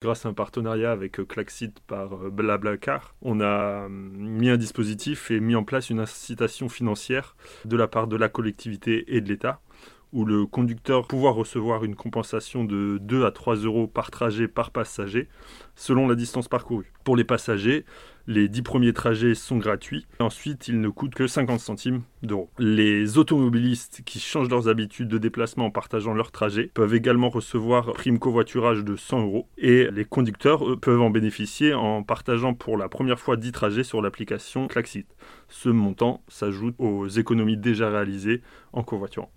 Grâce à un partenariat avec Klaxit par Blablacar, on a mis un dispositif et mis en place une incitation financière de la part de la collectivité et de l'État où le conducteur pouvoir recevoir une compensation de 2 à 3 euros par trajet par passager selon la distance parcourue. Pour les passagers, les 10 premiers trajets sont gratuits. Ensuite, ils ne coûtent que 50 centimes d'euros. Les automobilistes qui changent leurs habitudes de déplacement en partageant leurs trajets peuvent également recevoir prime covoiturage de 100 euros. Et les conducteurs peuvent en bénéficier en partageant pour la première fois 10 trajets sur l'application Klaxit. Ce montant s'ajoute aux économies déjà réalisées en covoiturant.